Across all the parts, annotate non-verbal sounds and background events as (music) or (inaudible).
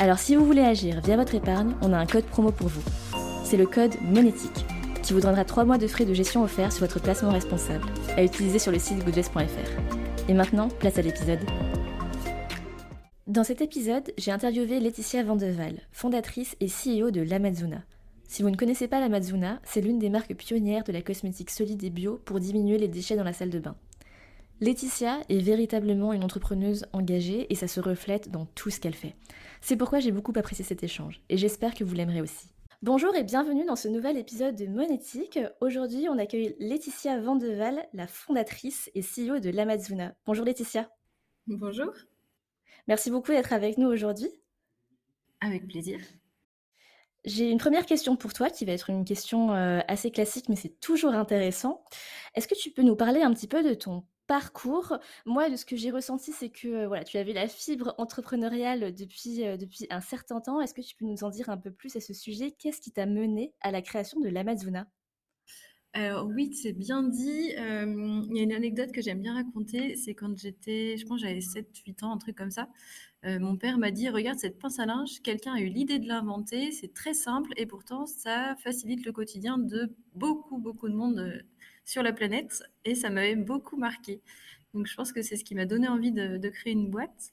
Alors si vous voulez agir via votre épargne, on a un code promo pour vous. C'est le code monétique qui vous donnera 3 mois de frais de gestion offerts sur votre placement responsable à utiliser sur le site goodvest.fr. Et maintenant, place à l'épisode. Dans cet épisode, j'ai interviewé Laetitia Vandeval, fondatrice et CEO de l'Amazuna. Si vous ne connaissez pas l'Amazuna, c'est l'une des marques pionnières de la cosmétique solide et bio pour diminuer les déchets dans la salle de bain. Laetitia est véritablement une entrepreneuse engagée et ça se reflète dans tout ce qu'elle fait. C'est pourquoi j'ai beaucoup apprécié cet échange et j'espère que vous l'aimerez aussi. Bonjour et bienvenue dans ce nouvel épisode de Monétique. Aujourd'hui, on accueille Laetitia Vandeval, la fondatrice et CEO de l'Amazuna. Bonjour Laetitia. Bonjour. Merci beaucoup d'être avec nous aujourd'hui. Avec plaisir. J'ai une première question pour toi qui va être une question euh, assez classique, mais c'est toujours intéressant. Est-ce que tu peux nous parler un petit peu de ton parcours. Moi, de ce que j'ai ressenti, c'est que euh, voilà, tu avais la fibre entrepreneuriale depuis, euh, depuis un certain temps. Est-ce que tu peux nous en dire un peu plus à ce sujet? Qu'est-ce qui t'a mené à la création de l'Amazona? Alors oui, c'est bien dit. il y a une anecdote que j'aime bien raconter, c'est quand j'étais, je pense j'avais 7-8 ans, un truc comme ça. mon père m'a dit, regarde cette pince à linge, quelqu'un a eu l'idée de l'inventer, c'est très simple et pourtant ça facilite le quotidien de beaucoup, beaucoup de monde sur la planète et ça m'avait beaucoup marqué. Donc je pense que c'est ce qui m'a donné envie de, créer une boîte.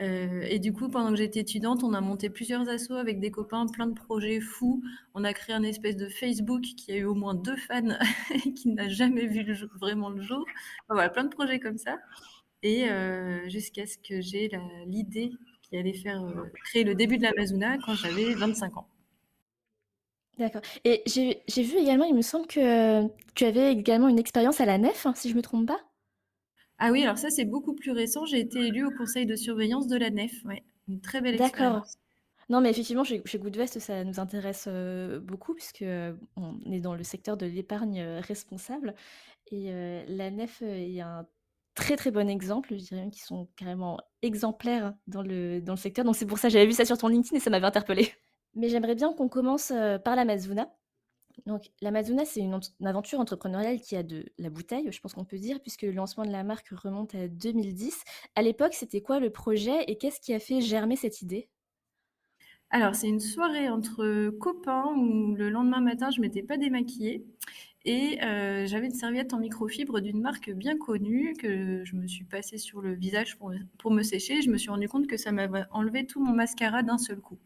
Euh, et du coup, pendant que j'étais étudiante, on a monté plusieurs assos avec des copains, plein de projets fous. On a créé un espèce de Facebook qui a eu au moins deux fans et (laughs) qui n'a jamais vu vraiment le jour. voilà, plein de projets comme ça. Et euh, jusqu'à ce que j'ai l'idée qui allait faire euh, créer le début de l'Amazona quand j'avais 25 ans. D'accord. Et j'ai vu également, il me semble que tu avais également une expérience à la Nef, hein, si je me trompe pas? Ah oui, alors ça, c'est beaucoup plus récent. J'ai été élue au conseil de surveillance de la Nef. Ouais, une très belle D'accord. Non, mais effectivement, chez, chez Goodvest, ça nous intéresse beaucoup puisque on est dans le secteur de l'épargne responsable. Et la Nef est un très très bon exemple, je dirais même qu'ils sont carrément exemplaires dans le, dans le secteur. Donc c'est pour ça, j'avais vu ça sur ton LinkedIn et ça m'avait interpellée. Mais j'aimerais bien qu'on commence par l'Amazona. Donc, l'Amazona, c'est une, aventure entrepreneuriale qui a de la bouteille, je pense qu'on peut dire, puisque le lancement de la marque remonte à 2010. À l'époque, c'était quoi le projet et qu'est-ce qui a fait germer cette idée? Alors, c'est une soirée entre copains où le lendemain matin, je m'étais pas démaquillée et j'avais une serviette en microfibre d'une marque bien connue que je me suis passée sur le visage pour, pour me sécher. Je me suis rendu compte que ça m'avait enlevé tout mon mascara d'un seul coup.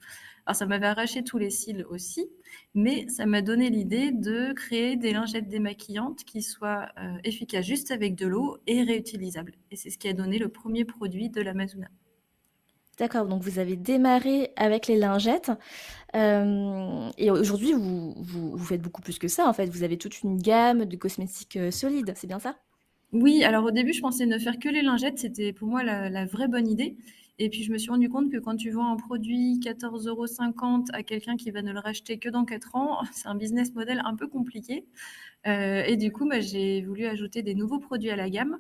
Alors ça m'avait arraché tous les cils aussi, mais ça m'a donné l'idée de créer des lingettes démaquillantes qui soient euh, efficaces juste avec de l'eau et réutilisables. Et c'est ce qui a donné le premier produit de l'Amazona. D'accord, donc vous avez démarré avec les lingettes euh, et aujourd'hui vous, vous, faites beaucoup plus que ça en fait. Vous avez toute une gamme de cosmétiques euh, solides, c'est bien ça? Oui, alors au début je pensais ne faire que les lingettes, c'était pour moi la vraie bonne idée. Et puis, je me suis rendu compte que quand tu vends un produit 14,50 euros à quelqu'un qui va ne le racheter que dans 4 ans, (laughs) c'est un business model un peu compliqué. Euh, et du coup, bah, j'ai voulu ajouter des nouveaux produits à la gamme.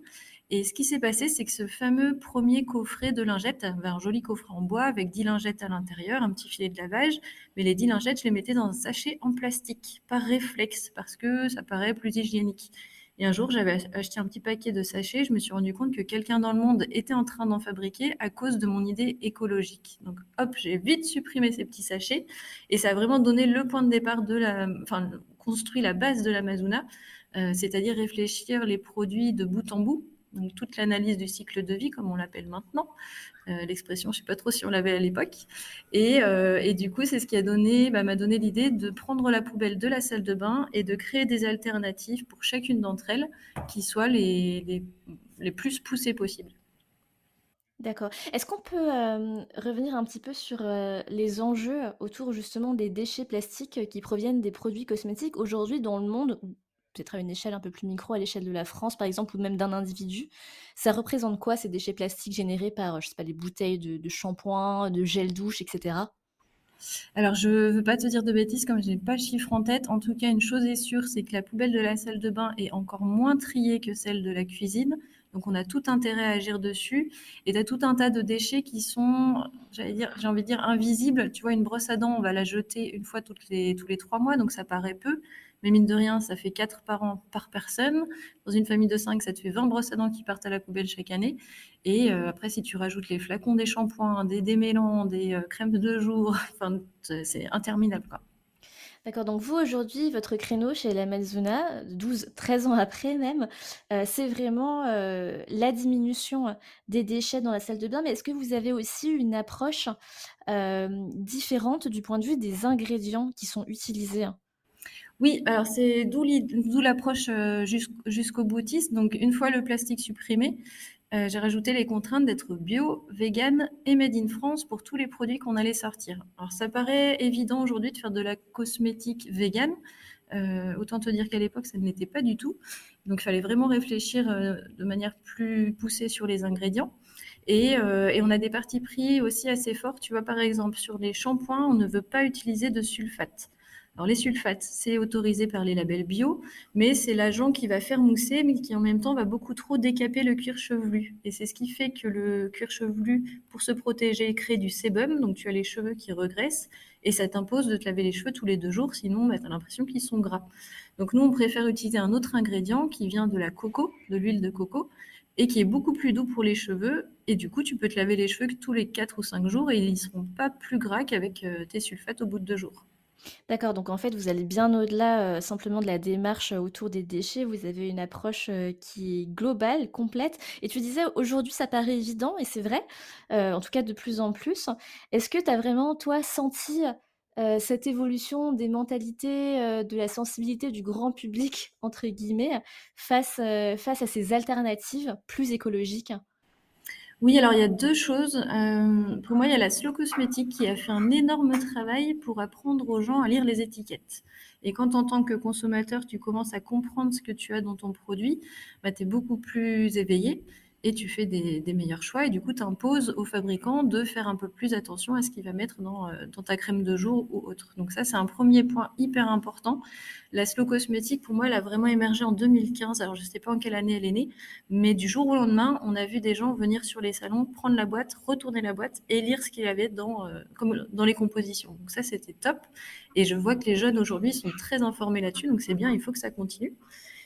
Et ce qui s'est passé, c'est que ce fameux premier coffret de lingettes, un joli coffret en bois avec 10 lingettes à l'intérieur, un petit filet de lavage, mais les 10 lingettes, je les mettais dans un sachet en plastique, par réflexe, parce que ça paraît plus hygiénique. Et un jour, j'avais acheté un petit paquet de sachets. Je me suis rendu compte que quelqu'un dans le monde était en train d'en fabriquer à cause de mon idée écologique. Donc, hop, j'ai vite supprimé ces petits sachets. Et ça a vraiment donné le point de départ de la, enfin, construit la base de l'Amazona, euh, c'est-à-dire réfléchir les produits de bout en bout donc toute l'analyse du cycle de vie, comme on l'appelle maintenant. Euh, l'expression, je ne sais pas trop si on l'avait à l'époque. Et, euh, du coup, c'est ce qui donné, bah, m'a donné l'idée de prendre la poubelle de la salle de bain et de créer des alternatives pour chacune d'entre elles qui soient les, les, les plus poussées possibles. D'accord. Est-ce qu'on peut euh, revenir un petit peu sur les enjeux autour justement des déchets plastiques qui proviennent des produits cosmétiques aujourd'hui dans le monde peut-être à une échelle un peu plus micro, à l'échelle de la France par exemple, ou même d'un individu, ça représente quoi ces déchets plastiques générés par, je sais pas, les bouteilles de, shampoing, de gel douche, etc. Alors, je veux pas te dire de bêtises comme je n'ai pas le chiffre en tête. En tout cas, une chose est sûre, c'est que la poubelle de la salle de bain est encore moins triée que celle de la cuisine. Donc, on a tout intérêt à agir dessus. Et tu as tout un tas de déchets qui sont, j'allais dire, j'ai envie de dire, invisibles. Tu vois, une brosse à dents, on va la jeter une fois toutes les, tous les trois mois, donc ça paraît peu. Mais mine de rien, ça fait 4 par an par personne. Dans une famille de 5, ça te fait 20 brosses à dents qui partent à la poubelle chaque année. Et euh, après, si tu rajoutes les flacons des shampoings, des démêlants, des euh, crèmes de deux jours, (laughs) c'est interminable. Quoi. D'accord, donc vous aujourd'hui, votre créneau chez la Mezuna, 12, 13 ans après même, euh, c'est vraiment la diminution des déchets dans la salle de bain, mais est-ce que vous avez aussi une approche différente du point de vue des ingrédients qui sont utilisés? Oui, alors c'est d'où l'approche euh, jusqu'au boutiste. Donc, une fois le plastique supprimé, euh, j'ai rajouté les contraintes d'être bio, vegan et made in France pour tous les produits qu'on allait sortir. Alors, ça paraît évident aujourd'hui de faire de la cosmétique vegan. Euh, autant te dire qu'à l'époque, ça ne l'était pas du tout. Donc, il fallait vraiment réfléchir de manière plus poussée sur les ingrédients. Et, on a des parties pris aussi assez forts. Tu vois, par exemple, sur les shampoings, on ne veut pas utiliser de sulfate. Alors les sulfates, c'est autorisé par les labels bio, mais c'est l'agent qui va faire mousser, mais qui en même temps va beaucoup trop décaper le cuir chevelu. Et c'est ce qui fait que le cuir chevelu, pour se protéger, crée du sébum, donc tu as les cheveux qui regressent, et ça t'impose de te laver les cheveux tous les deux jours, sinon bah, tu as l'impression qu'ils sont gras. Donc nous, on préfère utiliser un autre ingrédient qui vient de la coco, de l'huile de coco, et qui est beaucoup plus doux pour les cheveux. Et du coup, tu peux te laver les cheveux tous les 4 ou 5 jours et ils ne seront pas plus gras qu'avec euh, tes sulfates au bout de deux jours. D'accord, donc en fait, vous allez bien au-delà, heu, simplement de la démarche, autour des déchets. Vous avez une approche, heu, qui est globale, complète et tu disais aujourd'hui ça paraît évident et c'est vrai, en tout cas de plus en plus. Est-ce que tu as vraiment toi senti, cette évolution des mentalités, de la sensibilité du «grand public» entre guillemets face, face à ces alternatives plus écologiques? Oui, alors il y a deux choses. Euh, pour moi, il y a la Slow Cosmétique qui a fait un énorme travail pour apprendre aux gens à lire les étiquettes. Et quand en tant que consommateur, tu commences à comprendre ce que tu as dans ton produit, bah, tu es beaucoup plus éveillé et tu fais des, meilleurs choix. Et du coup, tu imposes aux fabricants de faire un peu plus attention à ce qu'il va mettre dans, euh, dans, ta crème de jour ou autre. Donc ça, c'est un premier point hyper important. La slow cosmétique, pour moi, elle a vraiment émergé en 2015. Alors, je ne sais pas en quelle année elle est née, mais du jour au lendemain, on a vu des gens venir sur les salons, prendre la boîte, retourner la boîte et lire ce qu'il y avait dans, euh, comme dans les compositions. Donc ça, c'était top. Et je vois que les jeunes aujourd'hui sont très informés là-dessus. Donc c'est bien, il faut que ça continue.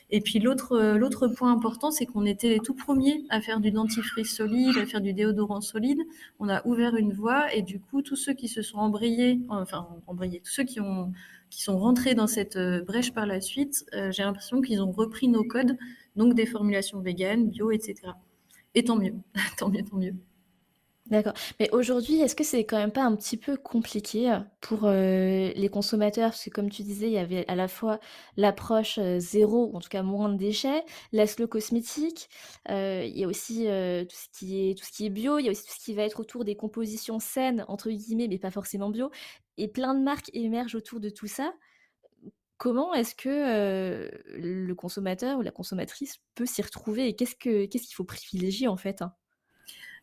Et puis l'autre euh, l'autre point important, c'est qu'on était les tout premiers à faire du dentifrice solide, à faire du déodorant solide. On a ouvert une voie et du coup, tous ceux qui se sont embrayés, enfin embrayés, tous ceux qui ont qui sont rentrés dans cette euh, brèche par la suite, euh, j'ai l'impression qu'ils ont repris nos codes, donc des formulations véganes, bio, etc. Et (laughs) tant mieux, tant mieux, tant mieux. D'accord. Mais aujourd'hui, est-ce que c'est quand même pas un petit peu compliqué euh, pour euh, les consommateurs? Parce que comme tu disais, il y avait à la fois l'approche euh, zéro, ou en tout cas moins de déchets, la slow cosmétique, il y a aussi tout ce qui est, tout ce qui est bio, il y a aussi tout ce qui va être autour des compositions saines, entre guillemets, mais pas forcément bio. Et plein de marques émergent autour de tout ça. Comment est-ce que le consommateur ou la consommatrice peut s'y retrouver? Et qu'est-ce que, qu'est-ce qu'il faut privilégier en fait? Hein?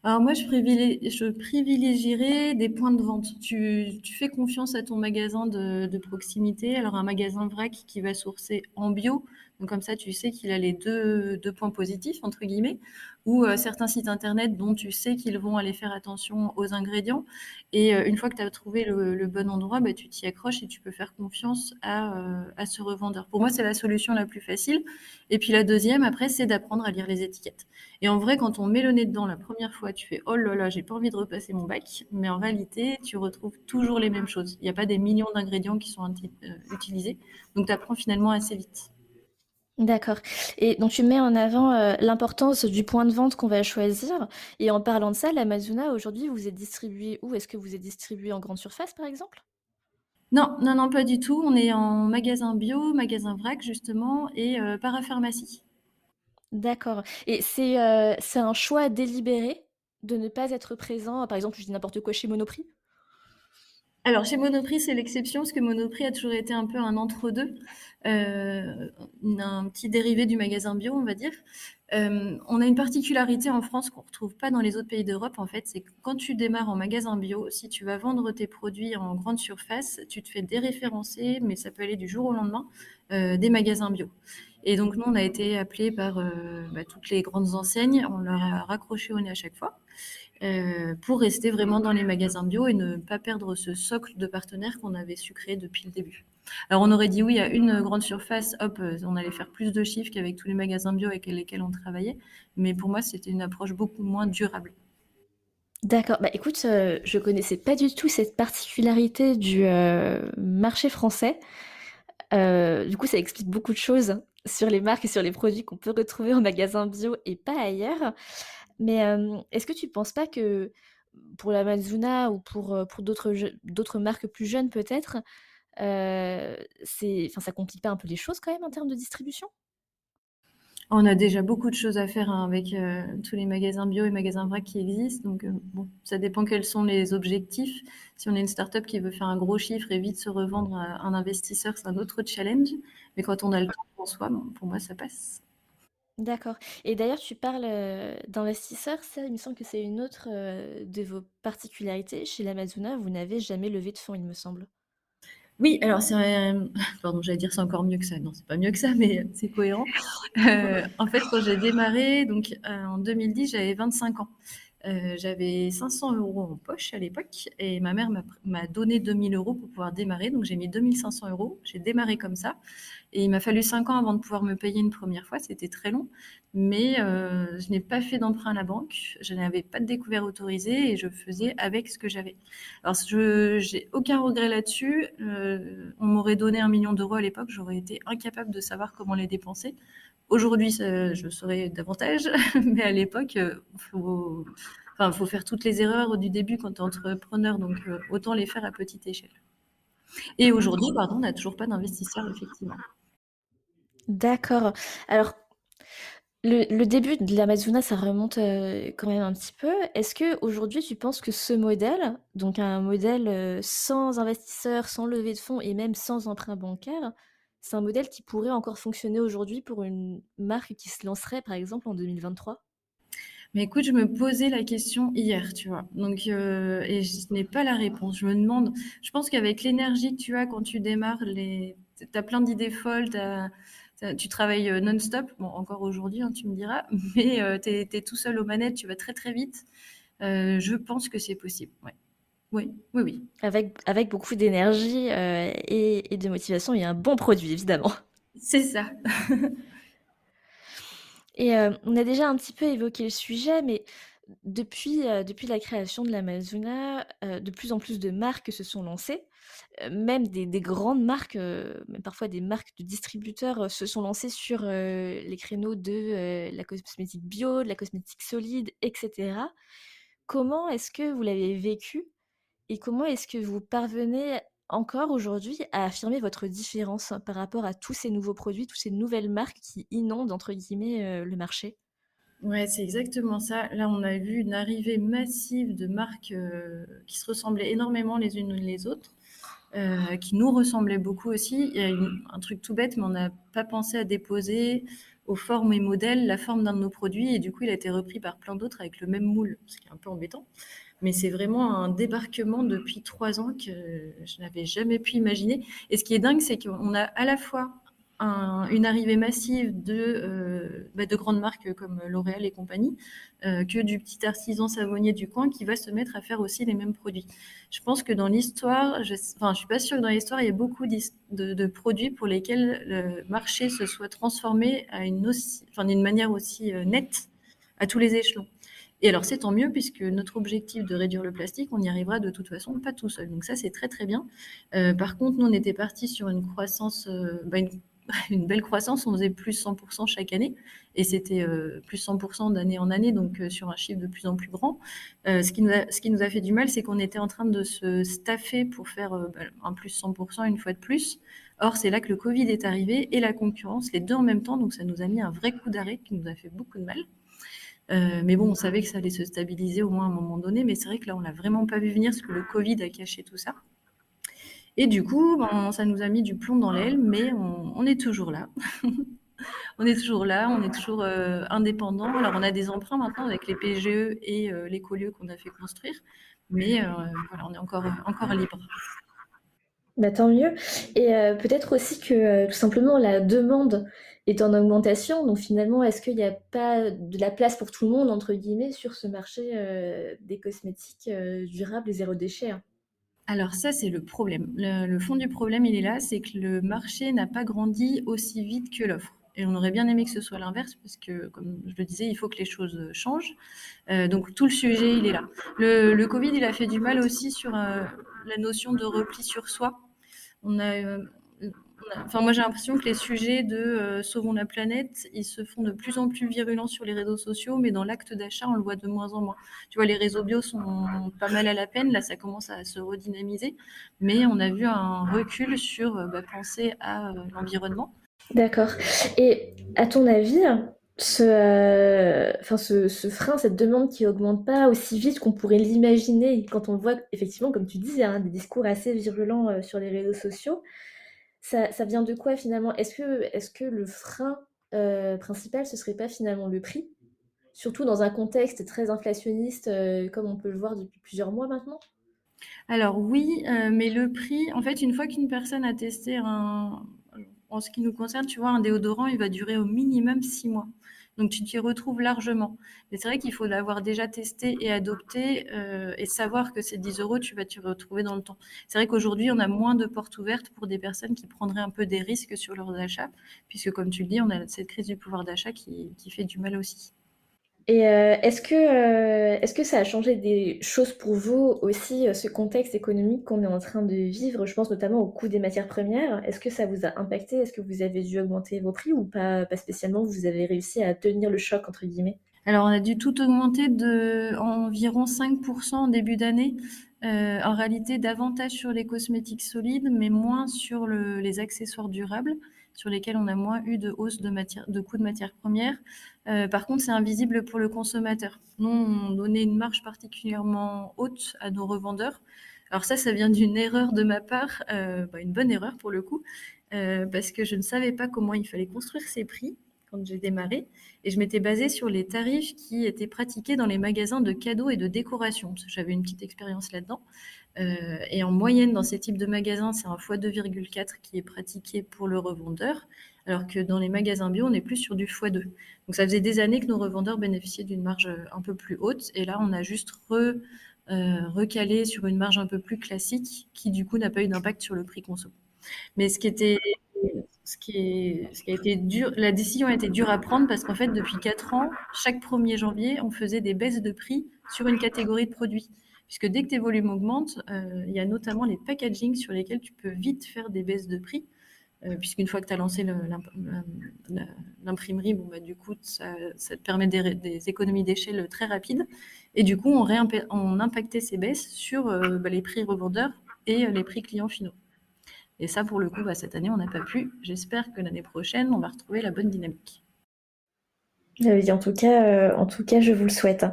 Alors moi, je, privilégierais des points de vente. Tu, fais confiance à ton magasin de, proximité. Alors un magasin vrac qui va sourcer en bio, donc comme ça, tu sais qu'il a les deux, points positifs, entre guillemets, ou euh, certains sites internet dont tu sais qu'ils vont aller faire attention aux ingrédients. Et euh, une fois que tu as trouvé le, bon endroit, bah, tu t'y accroches et tu peux faire confiance à, euh, à ce revendeur. Pour moi, c'est la solution la plus facile. Et puis la deuxième, après, c'est d'apprendre à lire les étiquettes. Et en vrai, quand on met le nez dedans la première fois, tu fais oh là là, j'ai pas envie de repasser mon bac. Mais en réalité, tu retrouves toujours les mêmes choses. Il n'y a pas des millions d'ingrédients qui sont utilisés. Donc tu apprends finalement assez vite. D'accord et donc tu mets en avant, heu, l'importance du point de vente qu'on va choisir et en parlant de ça, l'Amazona aujourd'hui vous êtes distribué où? Est-ce que vous êtes distribué en grande surface par exemple? Non, non, non, pas du tout. On est en magasin bio, magasin vrac justement et heu, parapharmacie. D'accord et c'est, heu, c'est un choix délibéré de ne pas être présent, par exemple, je dis n'importe quoi, chez Monoprix? Alors chez Monoprix, c'est l'exception parce que Monoprix a toujours été un peu un entre-deux, euh, un petit dérivé du magasin bio, on va dire. Euh, on a une particularité en France qu'on ne retrouve pas dans les autres pays d'Europe, en fait, c'est que quand tu démarres en magasin bio, si tu vas vendre tes produits en grande surface, tu te fais déréférencer, mais ça peut aller du jour au lendemain, euh, des magasins bio. Et donc nous, on a été appelés par bah, toutes les grandes enseignes, on leur a raccroché au nez à chaque fois. Euh, pour rester vraiment dans les magasins bio et ne pas perdre ce socle de partenaires qu'on avait su créer depuis le début. Alors on aurait dit oui à une grande surface, hop, euh, on allait faire plus de chiffres qu'avec tous les magasins bio avec lesquels on travaillait, mais pour moi c'était une approche beaucoup moins durable. D'accord, bah écoute, euh, je connaissais pas du tout cette particularité du marché français. du coup, ça explique beaucoup de choses sur les marques et sur les produits qu'on peut retrouver en magasin bio et pas ailleurs. Mais est-ce que tu ne penses pas que pour la Mazuna ou pour, pour d'autres marques plus jeunes peut-être, enfin, ça complique pas un peu les choses quand même en termes de distribution? On a déjà beaucoup de choses à faire hein, avec tous les magasins bio et magasins vrac qui existent. Donc, bon, ça dépend quels sont les objectifs. Si on est une start-up qui veut faire un gros chiffre et vite se revendre à un investisseur, c'est un autre challenge. Mais quand on a le temps en soi, pour moi, ça passe. D'accord et d'ailleurs tu parles, d'investisseurs, ça il me semble que c'est une autre, de vos particularités. Chez l'Amazona, vous n'avez jamais levé de fonds, il me semble? Oui, alors c'est (laughs) pardon, j'allais dire c'est encore mieux que ça. Non, c'est pas mieux que ça, mais c'est cohérent. en fait, quand j'ai démarré, donc, en 2010, j'avais 25 ans. Euh, j'avais 500 euros en poche à l'époque et ma mère m'a donné 2000 euros pour pouvoir démarrer. Donc j'ai mis 2500 euros. J'ai démarré comme ça. Et il m'a fallu 5 ans avant de pouvoir me payer une première fois. C'était très long. Mais euh, je n'ai pas fait d'emprunt à la banque. Je n'avais pas de découvert autorisé et je faisais avec ce que j'avais. Alors je n'ai aucun regret là-dessus. Euh, on m'aurait donné un million d'euros à l'époque. J'aurais été incapable de savoir comment les dépenser. Aujourd'hui, je saurais davantage, (laughs) mais à l'époque, il euh, faut, enfin, faut faire toutes les erreurs du début quand tu es entrepreneur, donc euh, autant les faire à petite échelle. Et aujourd'hui, pardon, on n'a toujours pas d'investisseurs, effectivement. D'accord. Alors, le, début de l'Amazona, ça remonte euh, quand même un petit peu. Est-ce que aujourd'hui, tu penses que ce modèle, donc un modèle sans investisseurs, sans levée de fonds et même sans emprunt bancaire, c'est un modèle qui pourrait encore fonctionner aujourd'hui pour une marque qui se lancerait, par exemple, en 2023 mais écoute, je me posais la question hier, tu vois. Donc, euh, et je n'ai pas la réponse. Je me demande, je pense qu'avec l'énergie que tu as quand tu démarres, les... tu as plein d'idées folles, tu travailles euh, non-stop. Bon, encore aujourd'hui, hein, tu me diras, (laughs) mais euh, tu es, tout seul aux manettes, tu vas très très vite. je pense que c'est possible. Oui, oui, oui. Avec, avec beaucoup d'énergie euh, et, de motivation et un bon produit, évidemment. C'est ça. (laughs) et euh, on a déjà un petit peu évoqué le sujet, mais depuis, euh, depuis la création de l'Amazona, de plus en plus de marques se sont lancées. même des, des, grandes marques, même parfois des marques de distributeurs, se sont lancées sur les créneaux de la cosmétique bio, de la cosmétique solide, etc. Comment est-ce que vous l'avez vécu et comment est-ce que vous parvenez encore aujourd'hui à affirmer votre différence par rapport à tous ces nouveaux produits, toutes ces nouvelles marques qui inondent, entre guillemets, euh, le marché? Ouais, c'est exactement ça. Là, on a vu une arrivée massive de marques euh, qui se ressemblaient énormément les unes les autres, euh, qui nous ressemblaient beaucoup aussi. Il y a un truc tout bête, mais on n'a pas pensé à déposer aux formes et modèles la forme d'un de nos produits, et du coup, il a été repris par plein d'autres avec le même moule, ce qui est un peu embêtant. Mais c'est vraiment un débarquement depuis trois ans que je n'avais jamais pu imaginer. Et ce qui est dingue, c'est qu'on a à la fois une arrivée massive de, euh, bah, de grandes marques comme L'Oréal et compagnie, euh, que du petit artisan savonnier du coin qui va se mettre à faire aussi les mêmes produits. Je pense que dans l'histoire, je, enfin, je suis pas sûre que dans l'histoire, il y a beaucoup de, produits pour lesquels le marché se soit transformé d'une manière aussi euh, nette à tous les échelons. Et alors, c'est tant mieux, puisque notre objectif de réduire le plastique, on y arrivera de toute façon pas tout seul. Donc ça, c'est très très bien. Euh, par contre, nous, on était parti sur une croissance, euh, bah, une, (laughs) belle croissance, on faisait plus 100% chaque année, et c'était euh, plus 100% d'année en année, donc sur un chiffre de plus en plus grand. ce, qui nous a, ce qui nous a fait du mal, c'est qu'on était en train de se staffer pour faire bah, un plus 100% une fois de plus. Or, c'est là que le Covid est arrivé et la concurrence, les deux en même temps, donc ça nous a mis un vrai coup d'arrêt qui nous a fait beaucoup de mal. Euh, mais bon, on savait que ça allait se stabiliser au moins à un moment donné. Mais c'est vrai que là, on l'a vraiment pas vu venir parce que le Covid a caché tout ça. Et du coup, ben, ça nous a mis du plomb dans l'aile, mais on, est toujours là. (laughs) on est toujours là, on est toujours euh, indépendant. Alors, on a des emprunts maintenant avec les PGE et euh, les l'écolieu qu'on a fait construire, mais euh, on est encore, encore libre. Bah, tant mieux. Et peut-être aussi que tout simplement la demande est en augmentation. Donc finalement, est-ce qu'il n'y a pas de la place pour tout le monde, entre guillemets, sur ce marché des cosmétiques durables et zéro déchet hein? Alors ça, c'est le problème. Le, fond du problème, il est là, c'est que le marché n'a pas grandi aussi vite que l'offre. Et on aurait bien aimé que ce soit l'inverse, parce que, comme je le disais, il faut que les choses changent. Euh, donc tout le sujet, il est là. Le, Covid, il a fait du mal aussi sur euh, la notion de repli sur soi. On a, euh, Enfin, moi, j'ai l'impression que les sujets de euh, sauvons la planète, ils se font de plus en plus virulents sur les réseaux sociaux, mais dans l'acte d'achat, on le voit de moins en moins. Tu vois, les réseaux bio sont pas mal à la peine. Là, ça commence à se redynamiser, mais on a vu un recul sur euh, bah, penser à euh, l'environnement. D'accord. Et à ton avis, ce, enfin, ce, frein, cette demande qui augmente pas aussi vite qu'on pourrait l'imaginer quand on voit effectivement, comme tu disais, hein, des discours assez virulents sur les réseaux sociaux ça, vient de quoi finalement? Est-ce que, le frein euh, principal, ce serait pas finalement le prix? Surtout dans un contexte très inflationniste, euh, comme on peut le voir depuis plusieurs mois maintenant? Alors oui, euh, mais le prix, en fait, une fois qu'une personne a testé un, en ce qui nous concerne, tu vois, un déodorant, il va durer au minimum six mois. Donc tu t'y retrouves largement. Mais c'est vrai qu'il faut l'avoir déjà testé et adopté euh, et savoir que ces 10 euros, tu vas t'y retrouver dans le temps. C'est vrai qu'aujourd'hui, on a moins de portes ouvertes pour des personnes qui prendraient un peu des risques sur leurs achats, puisque comme tu le dis, on a cette crise du pouvoir d'achat qui fait du mal aussi. Et euh, est-ce que, euh, est-ce que ça a changé des choses pour vous aussi, euh, ce contexte économique qu'on est en train de vivre? Je pense notamment au coût des matières premières. Est-ce que ça vous a impacté? Est-ce que vous avez dû augmenter vos prix ou pas, pas spécialement? Vous avez réussi à tenir le choc, entre guillemets? Alors, on a dû tout augmenter de environ 5% en début d'année. en réalité, davantage sur les cosmétiques solides, mais moins sur les accessoires durables sur lesquels on a moins eu de hausse de, de coûts de matières premières. Euh, par contre, c'est invisible pour le consommateur. Nous, on donnait une marge particulièrement haute à nos revendeurs. Alors ça, ça vient d'une erreur de ma part, euh, bah, une bonne erreur pour le coup, euh, parce que je ne savais pas comment il fallait construire ces prix quand j'ai démarré, et je m'étais basée sur les tarifs qui étaient pratiqués dans les magasins de cadeaux et de décoration. J'avais une petite expérience là-dedans. Euh, et en moyenne, dans ces types de magasins, c'est un x2,4 qui est pratiqué pour le revendeur, alors que dans les magasins bio, on est plus sur du x2. Donc ça faisait des années que nos revendeurs bénéficiaient d'une marge un peu plus haute, et là, on a juste euh, recalé sur une marge un peu plus classique, qui du coup n'a pas eu d'impact sur le prix conso. Mais ce qui ce qui a été dur, la décision a été dure à prendre parce qu'en fait, depuis 4 ans, chaque 1er janvier, on faisait des baisses de prix sur une catégorie de produits puisque dès que tes volumes augmentent, euh, il y a notamment les packaging sur lesquels tu peux vite faire des baisses de prix, euh, puisqu'une fois que tu as lancé l'imprimerie, bon, bah, du coup, ça, te permet des, économies d'échelle très rapides. Et du coup, on, on impactait ces baisses sur euh, bah, les prix revendeurs et les prix clients finaux. Et ça, pour le coup, bah, cette année, on n'a pas pu. J'espère que l'année prochaine, on va retrouver la bonne dynamique. Oui, en tout cas, euh, en tout cas, je vous le souhaite.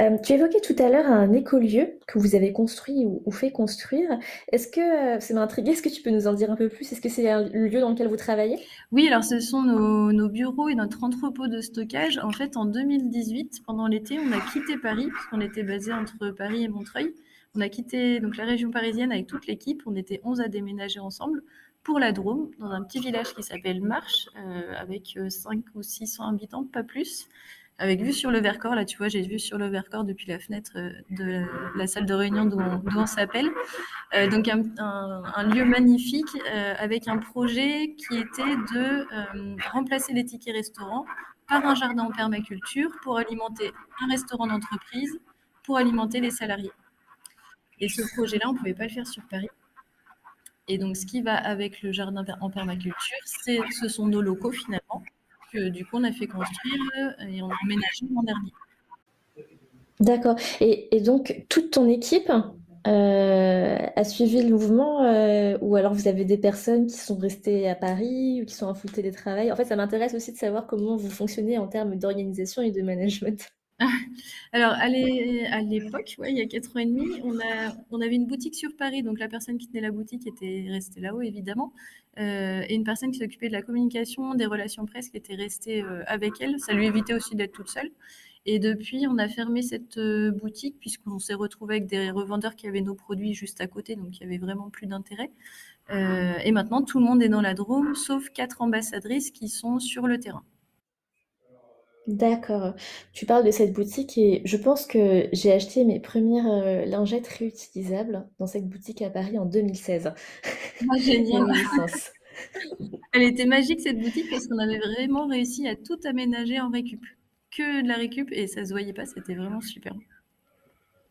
Euh, tu évoquais tout à l'heure un écolieu que vous avez construit ou, fait construire. Est-ce que, euh, ça m'a intrigué, est-ce que tu peux nous en dire un peu plus? Est-ce que c'est le lieu dans lequel vous travaillez? Oui, alors ce sont nos, nos, bureaux et notre entrepôt de stockage. En fait, en 2018, pendant l'été, on a quitté Paris, puisqu'on était basé entre Paris et Montreuil. On a quitté donc la région parisienne avec toute l'équipe. On était 11 à déménager ensemble pour la Drôme, dans un petit village qui s'appelle Marche, euh, avec 5 euh, ou 600 habitants, pas plus, avec vue sur le Vercors. Là, tu vois, j'ai vu sur le Vercors depuis la fenêtre euh, de la salle de réunion d'où on, s'appelle. donc, un, lieu magnifique avec un projet qui était de remplacer les tickets restaurants par un jardin en permaculture pour alimenter un restaurant d'entreprise, pour alimenter les salariés. Et ce projet-là, on ne pouvait pas le faire sur Paris. Et donc, ce qui va avec le jardin en permaculture, c'est, ce sont nos locaux finalement, que du coup, on a fait construire euh, et on a emménagé l'an dernier. D'accord. Et, donc, toute ton équipe euh, a suivi le mouvement euh, ou alors vous avez des personnes qui sont restées à Paris ou qui sont en full télétravail? En fait, ça m'intéresse aussi de savoir comment vous fonctionnez en termes d'organisation et de management. (laughs) Alors, à l'époque, il y a 4 ans et demi, on, avait une boutique sur Paris. Donc, la personne qui tenait la boutique était restée là-haut, évidemment. Euh, et une personne qui s'occupait de la communication, des relations presse, qui était restée euh, avec elle. Ça lui évitait aussi d'être toute seule. Et depuis, on a fermé cette euh, boutique puisqu'on s'est retrouvé avec des revendeurs qui avaient nos produits juste à côté. Donc, il y avait vraiment plus d'intérêt. et maintenant, tout le monde est dans la Drôme, sauf quatre ambassadrices qui sont sur le terrain. D'accord. Tu parles de cette boutique et je pense que j'ai acheté mes premières euh, lingettes réutilisables dans cette boutique à Paris en 2016. Ah, génial. (laughs) Elle était magique cette boutique parce qu'on avait vraiment réussi à tout aménager en récup. Que de la récup et ça se voyait pas, c'était vraiment super.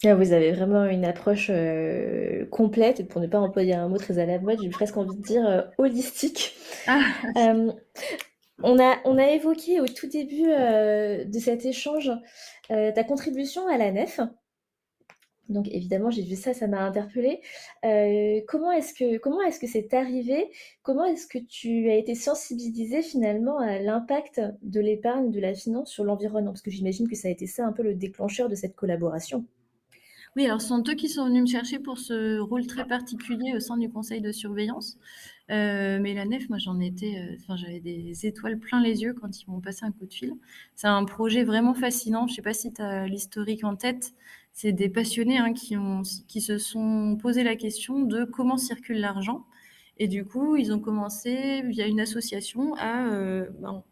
Ah, vous avez vraiment une approche euh, complète, pour ne pas employer un mot très à la mode, j'ai presque envie de dire euh, holistique. Ah. On a, évoqué au tout début euh, de cet échange euh, ta contribution à la nef. Donc évidemment, j'ai vu ça, ça m'a interpellée. Euh, comment est-ce que comment est-ce que c'est arrivé? Comment est-ce que tu as été sensibilisé finalement à l'impact de l'épargne, de la finance sur l'environnement? Parce que j'imagine que ça a été ça un peu le déclencheur de cette collaboration. Oui, alors ce sont eux qui sont venus me chercher pour ce rôle très particulier au sein du conseil de surveillance. Euh, mais la nef, moi, j'en étais, euh, j'avais des étoiles plein les yeux quand ils m'ont passé un coup de fil. C'est un projet vraiment fascinant. Je ne sais pas si tu as l'historique en tête. C'est des passionnés hein, qui, ont, qui se sont posé la question de comment circule l'argent. Et du coup, ils ont commencé via une association à euh, ben,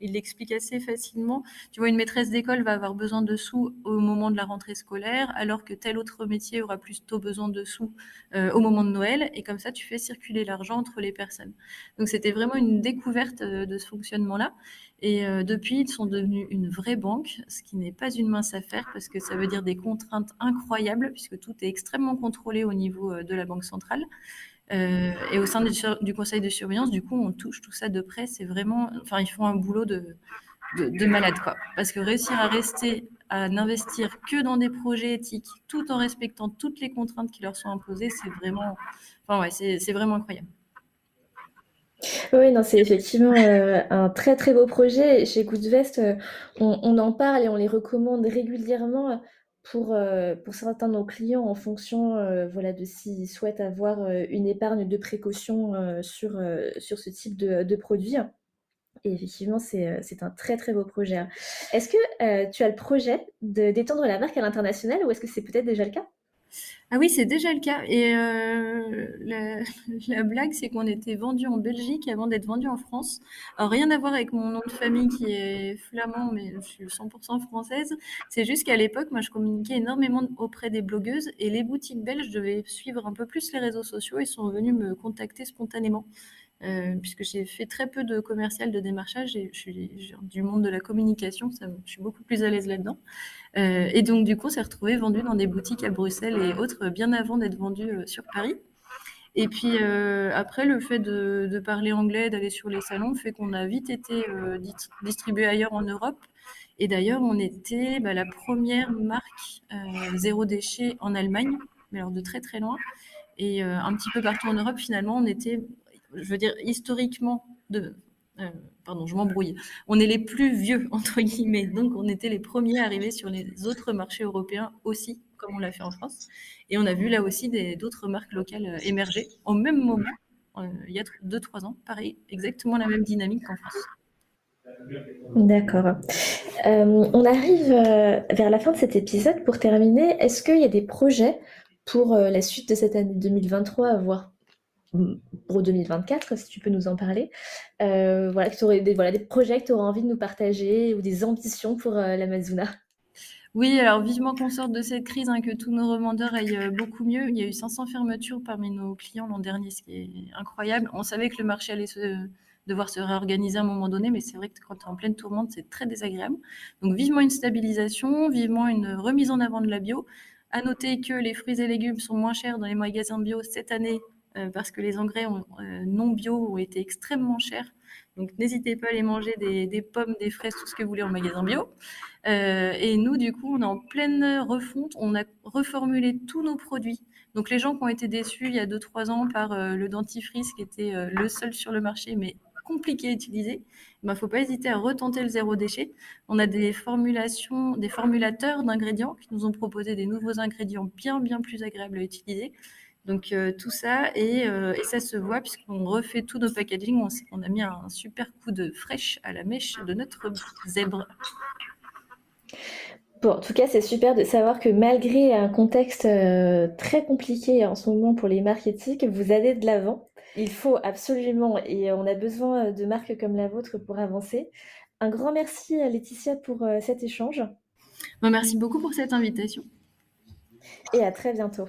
il l'explique assez facilement. Tu vois, une maîtresse d'école va avoir besoin de sous au moment de la rentrée scolaire, alors que tel autre métier aura plutôt besoin de sous euh, au moment de Noël. Et comme ça, tu fais circuler l'argent entre les personnes. Donc, c'était vraiment une découverte euh, de ce fonctionnement-là. Et depuis, ils sont devenus une vraie banque, ce qui n'est pas une mince affaire parce que ça veut dire des contraintes incroyables puisque tout est extrêmement contrôlé au niveau de la banque centrale. Euh, et au sein du, conseil de surveillance, du coup, on touche tout ça de près. C'est vraiment, enfin, ils font un boulot de, de, malade, quoi. Parce que réussir à rester, à n'investir que dans des projets éthiques, tout en respectant toutes les contraintes qui leur sont imposées, c'est vraiment, enfin, ouais, c'est vraiment incroyable. Oui, non, c'est effectivement euh, un très très beau projet. Chez Coup de Veste, euh, on, on, en parle et on les recommande régulièrement pour, euh, pour certains de nos clients en fonction euh, voilà, de s'ils souhaitent avoir euh, une épargne de précaution sur, sur ce type de, de produit. Et effectivement, c'est un très très beau projet. Est-ce que tu as le projet d'étendre la marque à l'international ou est-ce que c'est peut-être déjà le cas? Ah oui, c'est déjà le cas. Et euh, la, (laughs) blague, c'est qu'on était vendu en Belgique avant d'être vendu en France. Alors, rien à voir avec mon nom de famille qui est flamand, mais je suis 100% française. C'est juste qu'à l'époque, moi, je communiquais énormément auprès des blogueuses et les boutiques belges devaient suivre un peu plus les réseaux sociaux et sont venus me contacter spontanément. Euh, puisque j'ai fait très peu de commercial, de démarchage, et je suis du monde de la communication, je suis beaucoup plus à l'aise là-dedans. Euh, et donc, du coup, c'est retrouvé vendu dans des boutiques à Bruxelles et autres bien avant d'être vendu euh, sur Paris. Et puis après, le fait de, parler anglais, d'aller sur les salons, fait qu'on a vite été distribué ailleurs en Europe. Et d'ailleurs, on était bah, la première marque zéro déchet en Allemagne, mais alors de très très loin. Et un petit peu partout en Europe, finalement, on était je veux dire, historiquement, euh, pardon, je m'embrouille. On est les plus vieux, (laughs) entre guillemets. Donc, on était les premiers à arriver sur les autres marchés européens aussi, comme on l'a fait en France. Et on a vu là aussi d'autres marques locales euh, émerger au même moment, euh, il y a 2-3 ans. Pareil, exactement la même dynamique qu'en France. D'accord. on arrive vers la fin de cet épisode. Pour terminer, est-ce qu'il y a des projets pour la suite de cette année 2023 à voir? Pour 2024, si tu peux nous en parler. Euh, voilà, que aurais des, voilà, des projets que tu aurais envie de nous partager ou des ambitions pour euh, l'Amazona. Oui, alors vivement qu'on sorte de cette crise, hein, que tous nos revendeurs aillent euh, beaucoup mieux. Il y a eu 500 fermetures parmi nos clients l'an dernier, ce qui est incroyable. On savait que le marché allait se, devoir se réorganiser à un moment donné, mais c'est vrai que quand tu es en pleine tourmente, c'est très désagréable. Donc vivement une stabilisation, vivement une remise en avant de la bio. À noter que les fruits et légumes sont moins chers dans les magasins bio cette année parce que les engrais euh, non bio ont été extrêmement chers. Donc n'hésitez pas à aller manger des, pommes, des fraises, tout ce que vous voulez en magasin bio. Euh, et nous, du coup, on est en pleine refonte. On a reformulé tous nos produits. Donc les gens qui ont été déçus il y a 2-3 ans par le dentifrice qui était le seul sur le marché, mais compliqué à utiliser, il ben, ne faut pas hésiter à retenter le zéro déchet. On a des formulations, des formulateurs d'ingrédients qui nous ont proposé des nouveaux ingrédients bien, bien plus agréables à utiliser. Donc euh, tout ça, et, euh, et, ça se voit puisqu'on refait tous nos packaging. On, on, a mis un super coup de fraîche à la mèche de notre zèbre. Bon, en tout cas, c'est super de savoir que malgré un contexte euh, très compliqué en ce moment pour les marques éthiques, vous allez de l'avant. Il faut absolument, et on a besoin de marques comme la vôtre pour avancer. Un grand merci à Laetitia pour cet échange. Bon, merci beaucoup pour cette invitation. Et à très bientôt